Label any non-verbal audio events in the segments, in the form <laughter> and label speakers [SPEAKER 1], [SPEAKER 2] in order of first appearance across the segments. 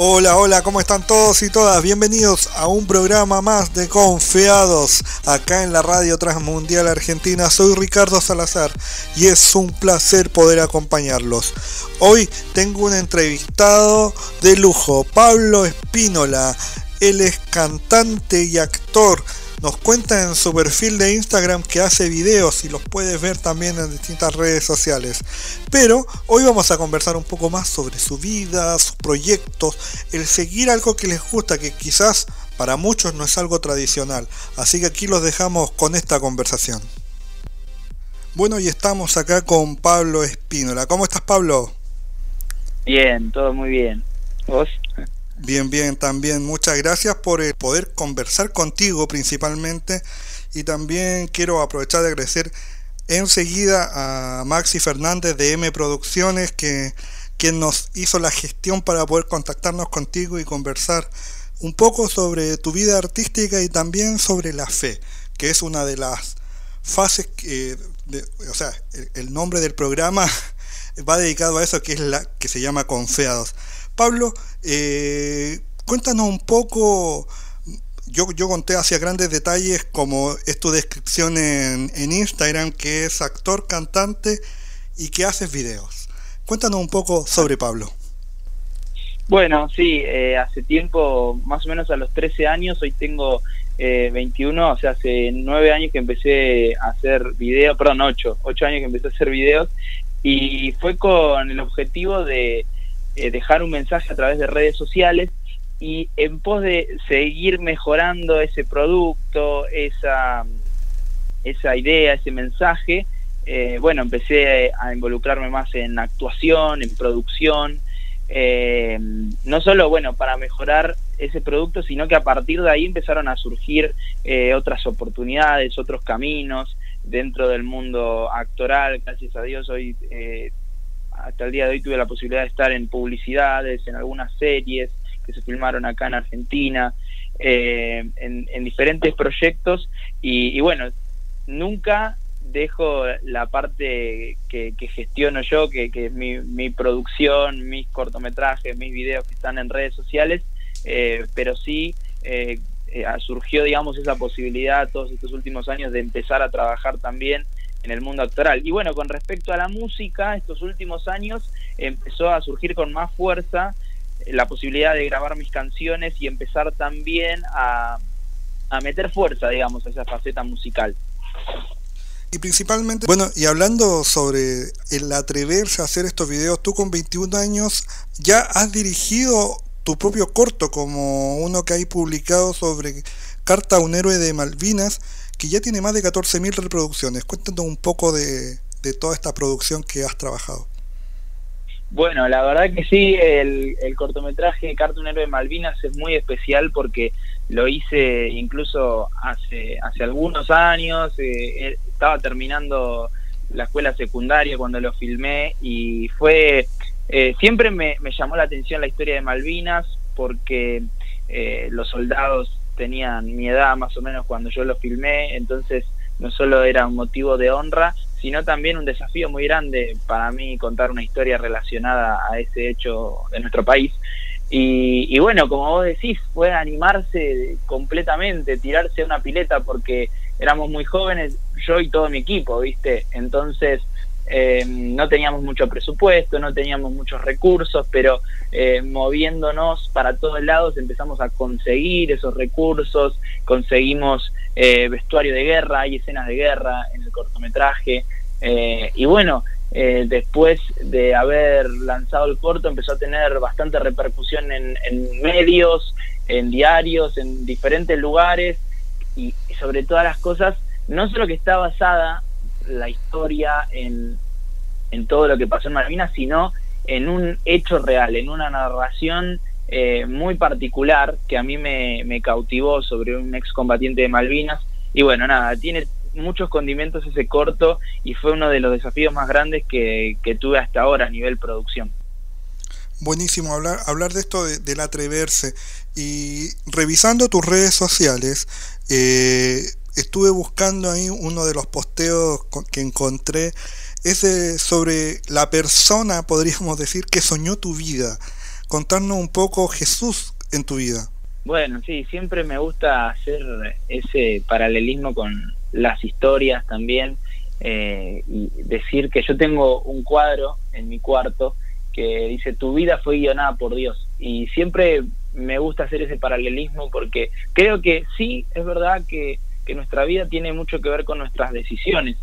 [SPEAKER 1] Hola, hola, ¿cómo están todos y todas? Bienvenidos a un programa más de Confiados acá en la Radio Transmundial Argentina. Soy Ricardo Salazar y es un placer poder acompañarlos. Hoy tengo un entrevistado de lujo, Pablo Espínola. Él es cantante y actor nos cuenta en su perfil de Instagram que hace videos y los puedes ver también en distintas redes sociales. Pero hoy vamos a conversar un poco más sobre su vida, sus proyectos, el seguir algo que les gusta, que quizás para muchos no es algo tradicional. Así que aquí los dejamos con esta conversación. Bueno, y estamos acá con Pablo Espínola. ¿Cómo estás, Pablo?
[SPEAKER 2] Bien, todo muy bien. ¿Vos?
[SPEAKER 1] Bien, bien, también muchas gracias por el poder conversar contigo principalmente y también quiero aprovechar de agradecer enseguida a Maxi Fernández de M Producciones que quien nos hizo la gestión para poder contactarnos contigo y conversar un poco sobre tu vida artística y también sobre la fe, que es una de las fases que, o sea, el, el nombre del programa <laughs> va dedicado a eso que es la que se llama Confeados. Pablo, eh, cuéntanos un poco, yo, yo conté hacia grandes detalles como es tu descripción en, Instagram, que es actor, cantante y que haces videos. Cuéntanos un poco sobre Pablo.
[SPEAKER 2] Bueno, sí, eh, hace tiempo, más o menos a los 13 años, hoy tengo eh, 21, o sea, hace 9 años que empecé a hacer videos, perdón, 8, 8 años que empecé a hacer videos, y fue con el objetivo de eh, dejar un mensaje a través de redes sociales y en pos de seguir mejorando ese producto, esa, esa idea, ese mensaje, eh, bueno, empecé a involucrarme más en actuación, en producción, eh, no solo, bueno, para mejorar ese producto, sino que a partir de ahí empezaron a surgir otras oportunidades, otros caminos dentro del mundo actoral, gracias a Dios hoy hasta el día de hoy tuve la posibilidad de estar en publicidades, en algunas series que se filmaron acá en Argentina, eh, en, diferentes proyectos. Y, bueno, nunca dejo la parte que, gestiono yo, que, es mi, producción, mis cortometrajes, mis videos que están en redes sociales, eh, pero sí eh, surgió, digamos, esa posibilidad todos estos últimos años de empezar a trabajar también en el mundo actoral. Y bueno, con respecto a la música, estos últimos años empezó a surgir con más fuerza eh, la posibilidad de grabar mis canciones y empezar también a, a meter fuerza, digamos, a esa faceta musical.
[SPEAKER 1] Y principalmente, bueno, y hablando sobre el atreverse a hacer estos videos, tú con 21 años ya has dirigido tu propio corto, como uno que hay publicado sobre Carta a un héroe de Malvinas, que ya tiene más de 14.000 reproducciones. Cuéntanos un poco de, toda esta producción que has trabajado.
[SPEAKER 2] Bueno, la verdad que sí, el, cortometraje Carta un héroe de Malvinas es muy especial porque lo hice incluso hace, hace algunos años, eh, eh, estaba terminando la escuela secundaria cuando lo filmé y fue, eh, siempre me, llamó la atención la historia de Malvinas porque los soldados tenían mi edad más o menos cuando yo lo filmé, entonces no solo era un motivo de honra, sino también un desafío muy grande para mí contar una historia relacionada a ese hecho de nuestro país. Y, bueno, como vos decís, fue animarse completamente, tirarse a una pileta porque éramos muy jóvenes, yo y todo mi equipo, ¿viste? Entonces eh, no teníamos mucho presupuesto, no teníamos muchos recursos, pero eh, moviéndonos para todos lados empezamos a conseguir esos recursos, conseguimos eh, vestuario de guerra, hay escenas de guerra en el cortometraje, y bueno, después de haber lanzado el corto empezó a tener bastante repercusión en, en medios, en diarios, en diferentes lugares, y sobre todas las cosas, no solo que está basada la historia en, en todo lo que pasó en Malvinas, sino en un hecho real, en una narración eh, muy particular que a mí me, cautivó sobre un excombatiente de Malvinas. Y bueno, nada, tiene muchos condimentos ese corto y fue uno de los desafíos más grandes que, tuve hasta ahora a nivel producción.
[SPEAKER 1] Buenísimo hablar, hablar de esto del atreverse. Y revisando tus redes sociales, eh, estuve buscando ahí uno de los posteos que encontré, es sobre la persona, podríamos decir, que soñó tu vida. contarnos un poco Jesús en tu vida.
[SPEAKER 2] Bueno, sí, siempre me gusta hacer ese paralelismo con las historias también eh, y decir que yo tengo un cuadro en mi cuarto que dice tu vida fue guionada por Dios y siempre me gusta hacer ese paralelismo porque creo que sí, es verdad que, nuestra vida tiene mucho que ver con nuestras decisiones,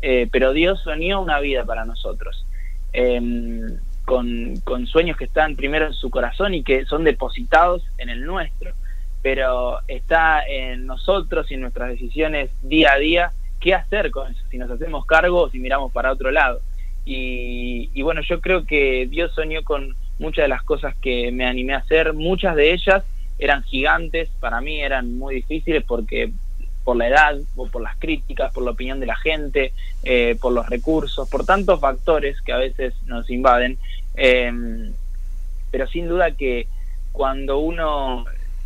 [SPEAKER 2] eh, pero Dios soñó una vida para nosotros. Em, con, con, sueños que están primero en su corazón y que son depositados en el nuestro, pero está en nosotros y en nuestras decisiones día a día qué hacer con eso, si nos hacemos cargo o si miramos para otro lado. Y, y bueno, yo creo que Dios soñó con muchas de las cosas que me animé a hacer, muchas de ellas eran gigantes, para mí eran muy difíciles porque por la edad, o por las críticas, por la opinión de la gente, eh, por los recursos, por tantos factores que a veces nos invaden. Em, pero sin duda que cuando uno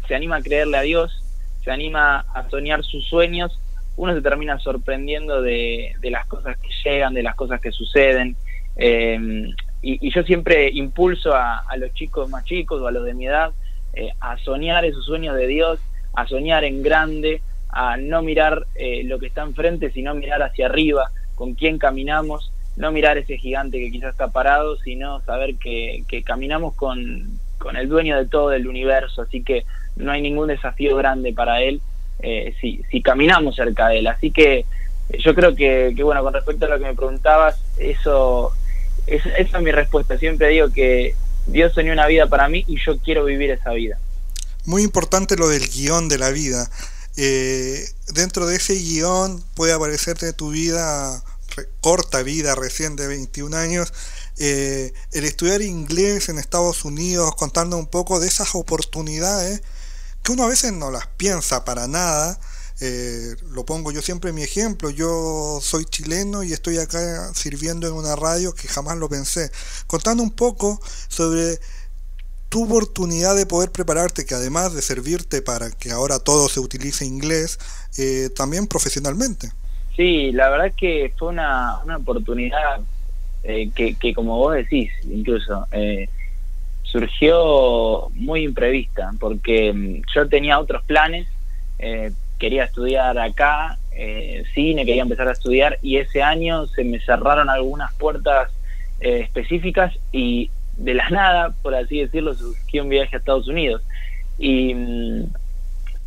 [SPEAKER 2] se anima a creerle a Dios, se anima a soñar sus sueños, uno se termina sorprendiendo de, las cosas que llegan, de las cosas que suceden. Em, y, yo siempre impulso a, los chicos más chicos o a los de mi edad eh, a soñar esos sueños de Dios, a soñar en grande, a no mirar eh, lo que está enfrente, sino mirar hacia arriba, con quién caminamos, no mirar ese gigante que quizás está parado, sino saber que, caminamos con, el dueño de todo el universo, así que no hay ningún desafío grande para él eh, si, si caminamos cerca de él. Así que eh, yo creo que, que, bueno, con respecto a lo que me preguntabas, eso, esa es mi respuesta. Siempre digo que Dios soñó una vida para mí y yo quiero vivir esa vida.
[SPEAKER 1] Muy importante lo del guion de la vida. Eh, dentro de ese guion puede aparecerte tu vida, corta vida recién de 21 años, eh, el estudiar inglés en Estados Unidos, contando un poco de esas oportunidades que uno a veces no las piensa para nada. Eh, lo pongo yo siempre mi ejemplo, yo soy chileno y estoy acá sirviendo en una radio que jamás lo pensé, contando un poco sobre tu oportunidad de poder prepararte, que además de servirte para que ahora todo se utilice inglés, eh, también profesionalmente.
[SPEAKER 2] Sí, la verdad que fue una, una oportunidad eh, que, que, como vos decís, incluso, eh, surgió muy imprevista, porque mm, yo tenía otros planes, quería estudiar acá, cine, quería empezar a estudiar, y ese año se me cerraron algunas puertas específicas y de la nada, por así decirlo, surgió un viaje a Estados Unidos. Y mm,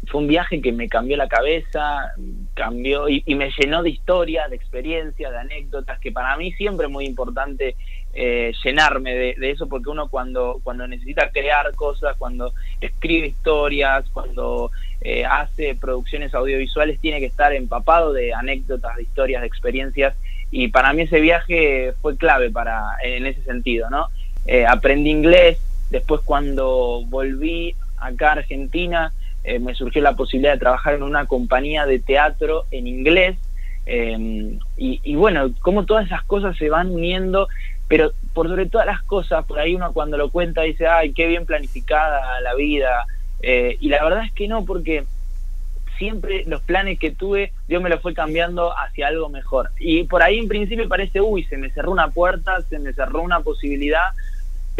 [SPEAKER 2] fue un viaje que me cambió la cabeza, cambió y, me llenó de historias, de experiencias, de anécdotas, que para mí siempre es muy importante eh, llenarme de, eso, porque uno cuando, cuando necesita crear cosas, cuando escribe historias, cuando eh, hace producciones audiovisuales, tiene que estar empapado de anécdotas, de historias, de experiencias. Y para mí ese viaje fue clave para en ese sentido, ¿no? Eh, aprendí inglés, después cuando volví acá a Argentina eh, me surgió la posibilidad de trabajar en una compañía de teatro en inglés. Em, y, bueno, como todas esas cosas se van uniendo, pero por sobre todas las cosas, por ahí uno cuando lo cuenta dice, ay, qué bien planificada la vida, eh, y la verdad es que no, porque siempre los planes que tuve, Dios me los fue cambiando hacia algo mejor. Y por ahí en principio parece, uy, se me cerró una puerta, se me cerró una posibilidad,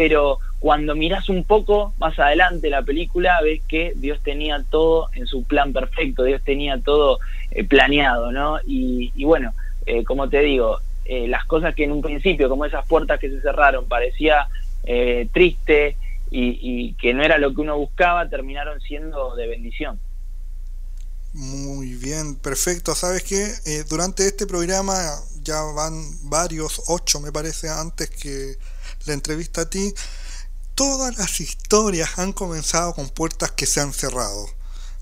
[SPEAKER 2] pero cuando miras un poco más adelante la película ves que Dios tenía todo en su plan perfecto, Dios tenía todo eh, planeado, ¿no? Y, bueno, eh, como te digo, eh, las cosas que en un principio, como esas puertas que se cerraron, parecía triste y, que no era lo que uno buscaba, terminaron siendo de bendición.
[SPEAKER 1] Muy bien, perfecto. Sabes que durante este programa ya van varios, ocho me parece, antes que la entrevista a ti, todas las historias han comenzado con puertas que se han cerrado.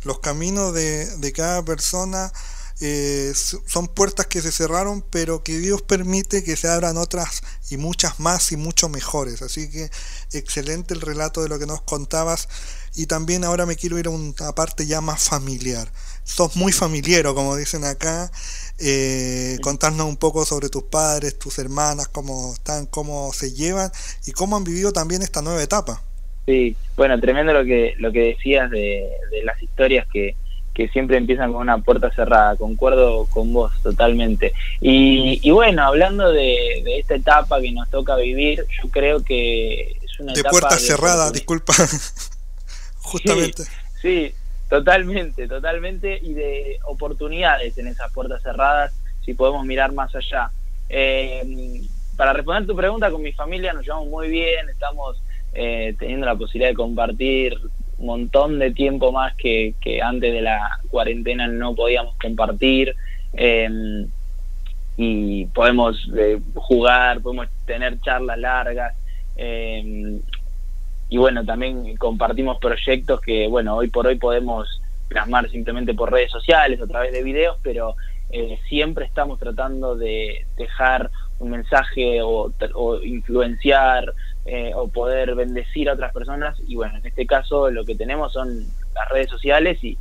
[SPEAKER 1] Los caminos de, cada persona eh, son puertas que se cerraron, pero que Dios permite que se abran otras y muchas más y mucho mejores. Así que excelente el relato de lo que nos contabas. Y también ahora me quiero ir a una parte ya más familiar. Sos muy familiero, como dicen acá, eh, contarnos un poco sobre tus padres, tus hermanas, cómo están, cómo se llevan y cómo han vivido también esta nueva etapa.
[SPEAKER 2] Sí, bueno, tremendo lo que lo que decías de, las historias que, que siempre empiezan con una puerta cerrada, concuerdo con vos totalmente. Y, y bueno, hablando de, esta etapa que nos toca vivir, yo creo que es una
[SPEAKER 1] de
[SPEAKER 2] etapa de
[SPEAKER 1] cerradas,
[SPEAKER 2] oportuni-
[SPEAKER 1] disculpa. <laughs> Justamente.
[SPEAKER 2] Sí, totalmente, totalmente, y de oportunidades en esas puertas cerradas, si podemos mirar más allá. Eh, para responder tu pregunta, con mi familia nos llevamos muy bien, estamos eh, teniendo la posibilidad de compartir un montón de tiempo más que, antes de la cuarentena no podíamos compartir. eh, y podemos eh, jugar, podemos tener charlas largas. Y bueno, también compartimos proyectos que, bueno, hoy por hoy podemos plasmar simplemente por redes sociales, a través de videos, pero eh, siempre estamos tratando de dejar un mensaje o, influenciar eh, o poder bendecir a otras personas. Y bueno, en este caso lo que tenemos son las redes sociales y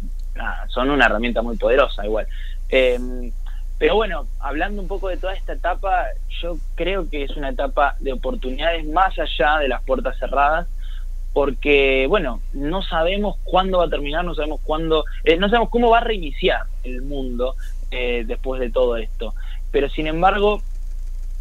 [SPEAKER 2] son una herramienta muy poderosa igual. Eh, pero bueno, hablando un poco de toda esta etapa, yo creo que es una etapa de oportunidades más allá de las puertas cerradas, porque, bueno, no sabemos cuándo va a terminar, no sabemos cuándo, eh, no sabemos cómo va a reiniciar el mundo eh, después de todo esto. Pero sin embargo,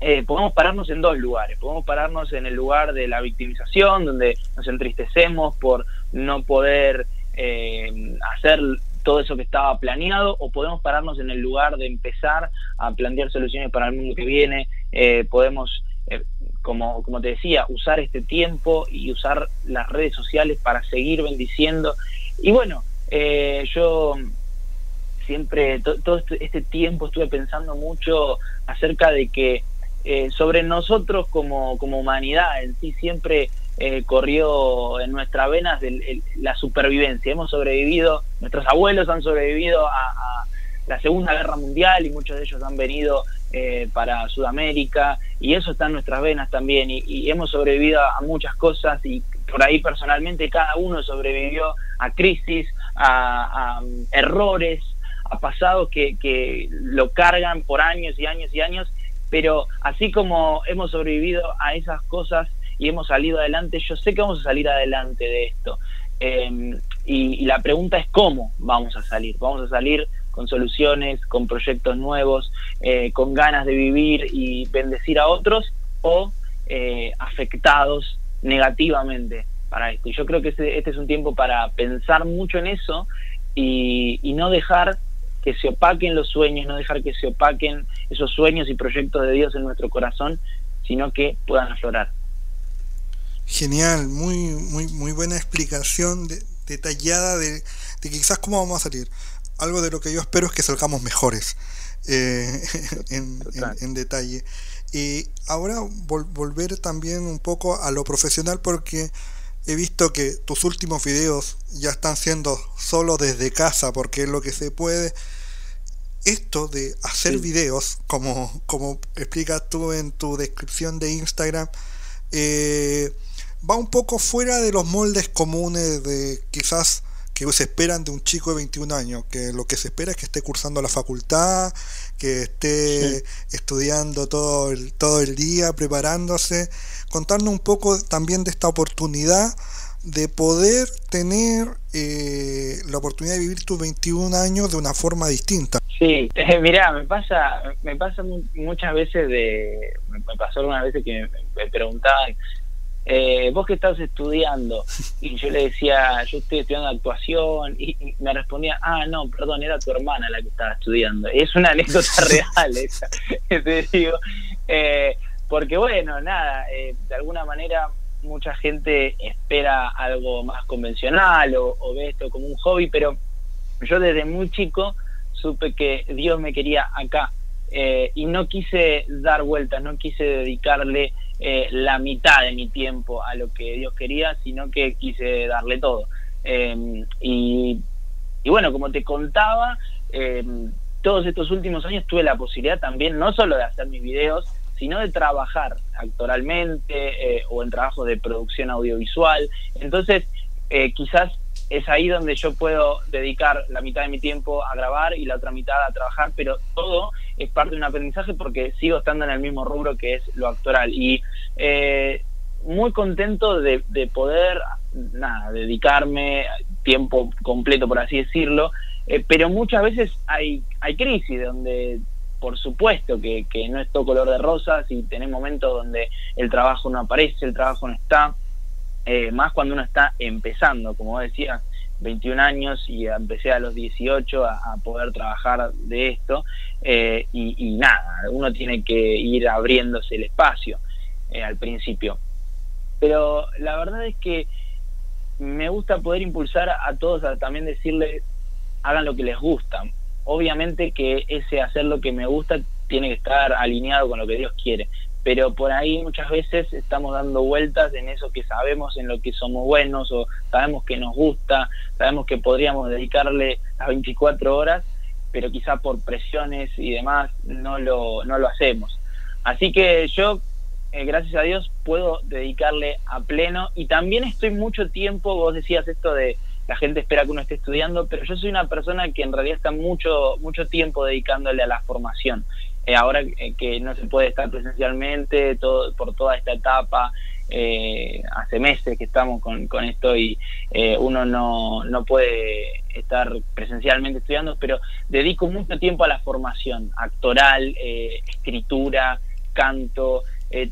[SPEAKER 2] eh, podemos pararnos en dos lugares. Podemos pararnos en el lugar de la victimización, donde nos entristecemos por no poder eh, hacer todo eso que estaba planeado, o podemos pararnos en el lugar de empezar a plantear soluciones para el mundo que viene. Eh, podemos, eh, como, como te decía, usar este tiempo y usar las redes sociales para seguir bendiciendo. Y bueno, eh, yo siempre, to, todo este, este, tiempo estuve pensando mucho acerca de que eh, sobre nosotros como, como humanidad en sí siempre eh, corrió en nuestras venas la supervivencia. Hemos sobrevivido, nuestros abuelos han sobrevivido a, la Segunda Guerra Mundial y muchos de ellos han venido eh, para Sudamérica y eso está en nuestras venas también y, hemos sobrevivido a muchas cosas y por ahí personalmente cada uno sobrevivió a crisis, a, a errores, a pasados que, que lo cargan por años y años y años, pero así como hemos sobrevivido a esas cosas y hemos salido adelante, yo sé que vamos a salir adelante de esto. Eh, y, y, la pregunta es cómo vamos a salir. Vamos a salir con soluciones, con proyectos nuevos, eh, con ganas de vivir y bendecir a otros o eh, afectados negativamente para esto. Y yo creo que este, este, es un tiempo para pensar mucho en eso y, y no dejar que se opaquen los sueños, no dejar que se opaquen esos sueños y proyectos de Dios en nuestro corazón, sino que puedan aflorar.
[SPEAKER 1] Genial, muy, muy, muy buena explicación de, detallada de, de, quizás cómo vamos a salir. Algo de lo que yo espero es que salgamos mejores eh, <laughs> en, en, en, detalle. Y ahora vol volver también un poco a lo profesional porque he visto que tus últimos videos ya están siendo solo desde casa porque es lo que se puede. Esto de hacer sí. videos, como, como explicas tú en tu descripción de Instagram, eh, va un poco fuera de los moldes comunes de quizás que se esperan de un chico de 21 años, que lo que se espera es que esté cursando la facultad, que esté sí. estudiando todo el, todo el día, preparándose, contarnos un poco también de esta oportunidad de poder tener eh, la oportunidad de vivir tus 21 años de una forma distinta.
[SPEAKER 2] Sí, <laughs> eh, mira, me pasa, me pasa muchas veces de, me pasó algunas veces que me, me preguntaban, eh, vos que estás estudiando y yo le decía yo estoy estudiando actuación y, y, me respondía ah no perdón era tu hermana la que estaba estudiando. Es una anécdota <laughs> real esa <laughs> te digo. Eh, porque bueno nada eh, de alguna manera mucha gente espera algo más convencional o, o ve esto como un hobby pero yo desde muy chico supe que Dios me quería acá eh, y no quise dar vueltas, no quise dedicarle eh, la mitad de mi tiempo a lo que Dios quería, sino que quise darle todo. Eh, y, bueno, como te contaba, todos estos últimos años tuve la posibilidad también no solo de hacer mis videos, sino de trabajar actoralmente o en trabajos de producción audiovisual. Entonces, quizás es ahí donde yo puedo dedicar la mitad de mi tiempo a grabar y la otra mitad a trabajar, pero todo es parte de un aprendizaje porque sigo estando en el mismo rubro que es lo actoral. Y eh, muy contento de, de, poder, nada, dedicarme tiempo completo, por así decirlo, eh, pero muchas veces hay, hay crisis donde por supuesto que, que no es todo color de rosas y tenés momentos donde el trabajo no aparece, el trabajo no está, eh, más cuando uno está empezando, como decías, 21 años y empecé a los 18 a, poder trabajar de esto eh, y, nada, uno tiene que ir abriéndose el espacio eh, al principio. Pero la verdad es que me gusta poder impulsar a todos a también decirles hagan lo que les gusta. Obviamente que ese hacer lo que me gusta tiene que estar alineado con lo que Dios quiere pero por ahí muchas veces estamos dando vueltas en eso que sabemos, en lo que somos buenos o sabemos que nos gusta, sabemos que podríamos dedicarle las 24 horas, pero quizá por presiones y demás no lo, no lo hacemos. Así que yo, eh, gracias a Dios, puedo dedicarle a pleno y también estoy mucho tiempo, vos decías esto de la gente espera que uno esté estudiando, pero yo soy una persona que en realidad está mucho, mucho tiempo dedicándole a la formación. Eh, ahora eh, que no se puede estar presencialmente todo, por toda esta etapa, eh, hace meses que estamos con, con esto y uno no, no puede estar presencialmente estudiando, pero dedico mucho tiempo a la formación actoral, escritura, canto,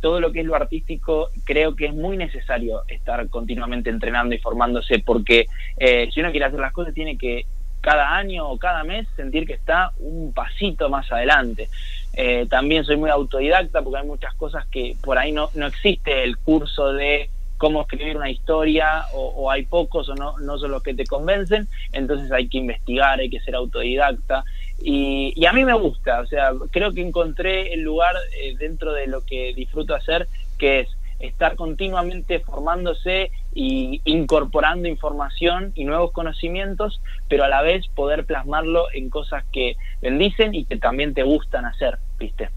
[SPEAKER 2] todo lo que es lo artístico, creo que es muy necesario estar continuamente entrenando y formándose, porque si uno quiere hacer las cosas tiene que cada año o cada mes sentir que está un pasito más adelante. Eh, también soy muy autodidacta porque hay muchas cosas que por ahí no, no existe el curso de cómo escribir una historia o, hay pocos o no, no son los que te convencen, entonces hay que investigar, hay que ser autodidacta. Y, y a mí me gusta, o sea, creo que encontré el lugar eh, dentro de lo que disfruto hacer, que es estar continuamente formándose y incorporando información y nuevos conocimientos, pero a la vez poder plasmarlo en cosas que bendicen y que también te gustan hacer, ¿viste?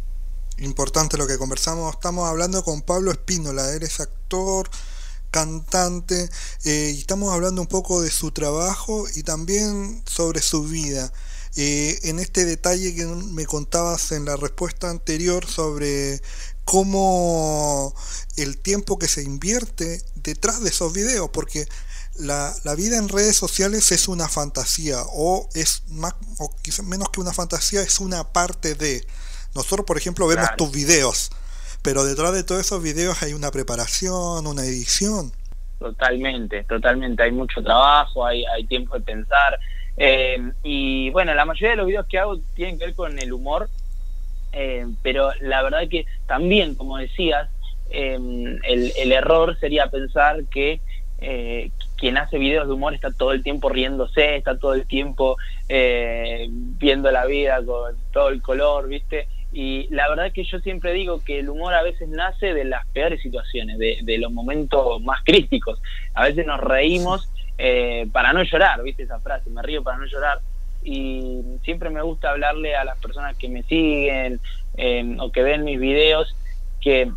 [SPEAKER 1] Importante lo que conversamos, estamos hablando con Pablo Espínola, eres actor, cantante, eh, y estamos hablando un poco de su trabajo y también sobre su vida. Eh, en este detalle que me contabas en la respuesta anterior sobre cómo el tiempo que se invierte detrás de esos videos, porque la, vida en redes sociales es una fantasía, o es más, o quizás menos que una fantasía, es una parte de. Nosotros, por ejemplo, vemos tus videos, pero detrás de todos esos videos hay una preparación, una edición.
[SPEAKER 2] Totalmente, totalmente. Hay mucho trabajo, hay, hay tiempo de pensar. Eh, y bueno, la mayoría de los videos que hago tienen que ver con el humor eh, pero la verdad que también, como decías, em, el, error sería pensar que eh, quien hace videos de humor está todo el tiempo riéndose, está todo el tiempo eh, viendo la vida con todo el color, ¿viste? Y la verdad que yo siempre digo que el humor a veces nace de las peores situaciones, de, de los momentos más críticos. A veces nos reímos para no llorar, ¿viste esa frase? Me río para no llorar y siempre me gusta hablarle a las personas que me siguen o que ven mis videos que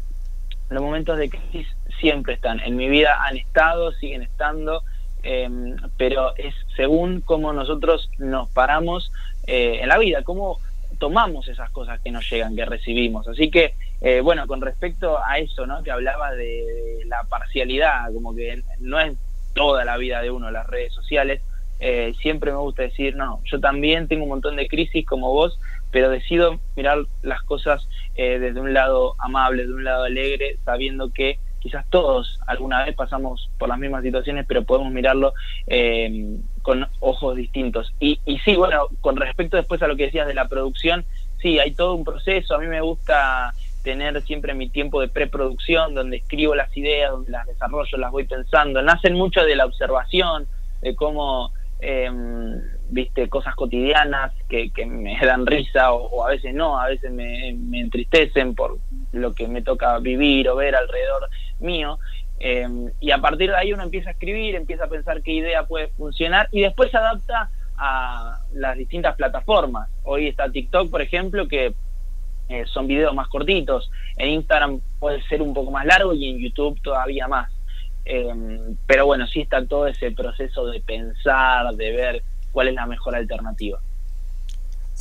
[SPEAKER 2] los momentos de crisis siempre están. En mi vida han estado, siguen estando, em, pero es según cómo nosotros nos paramos eh, en la vida, cómo tomamos esas cosas que nos llegan, que recibimos. Así que, eh, bueno, con respecto a eso, ¿no? Que hablaba de la parcialidad, como que no es toda la vida de uno las redes sociales, eh, siempre me gusta decir, no, yo también tengo un montón de crisis como vos, pero decido mirar las cosas eh, desde un lado amable, de un lado alegre, sabiendo que quizás todos alguna vez pasamos por las mismas situaciones, pero podemos mirarlo eh, con ojos distintos. Y, y sí, bueno, con respecto después a lo que decías de la producción, sí, hay todo un proceso, a mí me gusta tener siempre mi tiempo de preproducción, donde escribo las ideas, donde las desarrollo, las voy pensando, nacen mucho de la observación, de cómo eh, viste cosas cotidianas que, que me dan risa o, a veces no, a veces me, entristecen por lo que me toca vivir o ver alrededor mío. Em, y a partir de ahí uno empieza a escribir, empieza a pensar qué idea puede funcionar y después se adapta a las distintas plataformas. Hoy está TikTok, por ejemplo, que eh, son videos más cortitos. En Instagram puede ser un poco más largo y en YouTube todavía más. Em, pero bueno, sí está todo ese proceso de pensar, de ver cuál es la mejor alternativa.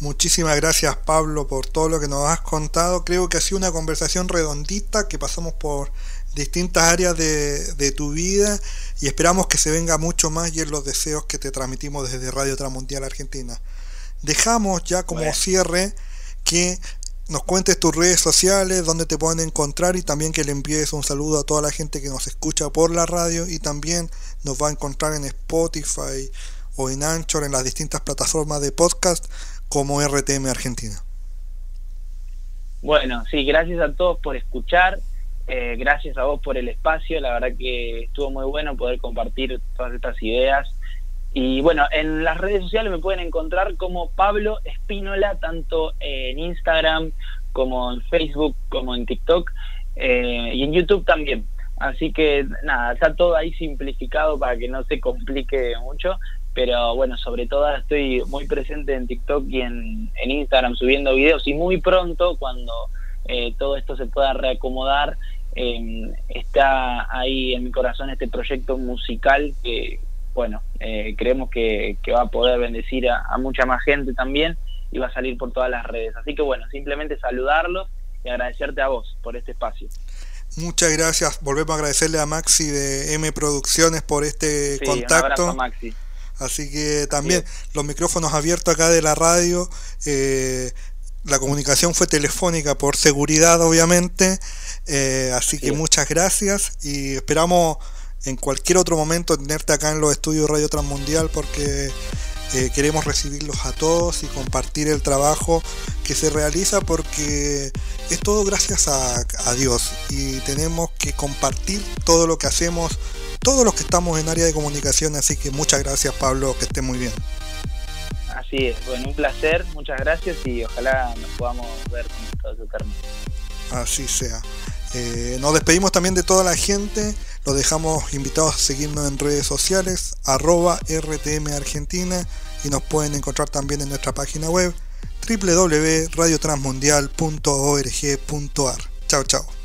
[SPEAKER 1] Muchísimas gracias Pablo por todo lo que nos has contado. Creo que ha sido una conversación redondita que pasamos por distintas áreas de, tu vida y esperamos que se venga mucho más y en los deseos que te transmitimos desde Radio Transmundial Argentina. Dejamos ya como cierre que nos cuentes tus redes sociales, dónde te pueden encontrar y también que le envíes un saludo a toda la gente que nos escucha por la radio y también nos va a encontrar en Spotify o en Anchor, en las distintas plataformas de podcast como RTM Argentina.
[SPEAKER 2] Bueno, sí, gracias a todos por escuchar, eh, gracias a vos por el espacio, la verdad que estuvo muy bueno poder compartir todas estas ideas. Y bueno, en las redes sociales me pueden encontrar como Pablo Espínola, tanto en Instagram como en Facebook, como en TikTok eh, y en YouTube también. Así que nada, está todo ahí simplificado para que no se complique mucho pero bueno, sobre todo estoy muy presente en TikTok y en, Instagram subiendo videos y muy pronto cuando eh, todo esto se pueda reacomodar, em, está ahí en mi corazón este proyecto musical que, bueno, eh, creemos que, va a poder bendecir a, mucha más gente también y va a salir por todas las redes. Así que bueno, simplemente saludarlos y agradecerte a vos por este espacio.
[SPEAKER 1] Muchas gracias. Volvemos a agradecerle a Maxi de M Producciones por este sí, contacto. Un abrazo, Maxi. Así que también los micrófonos abiertos acá de la radio. Eh, la comunicación fue telefónica por seguridad, obviamente. Eh, así que muchas gracias y esperamos en cualquier otro momento tenerte acá en los estudios Radio Transmundial porque eh, queremos recibirlos a todos y compartir el trabajo que se realiza porque es todo gracias a, a Dios y tenemos que compartir todo lo que hacemos todos los que estamos en área de comunicación, así que muchas gracias Pablo, que esté muy bien.
[SPEAKER 2] Así es, bueno, un placer, muchas gracias y ojalá nos podamos ver con todo su término.
[SPEAKER 1] Así sea. Eh, nos despedimos también de toda la gente, los dejamos invitados a seguirnos en redes sociales, arroba RTM Argentina y nos pueden encontrar también en nuestra página web www.radiotransmundial.org.ar. Chao, chao.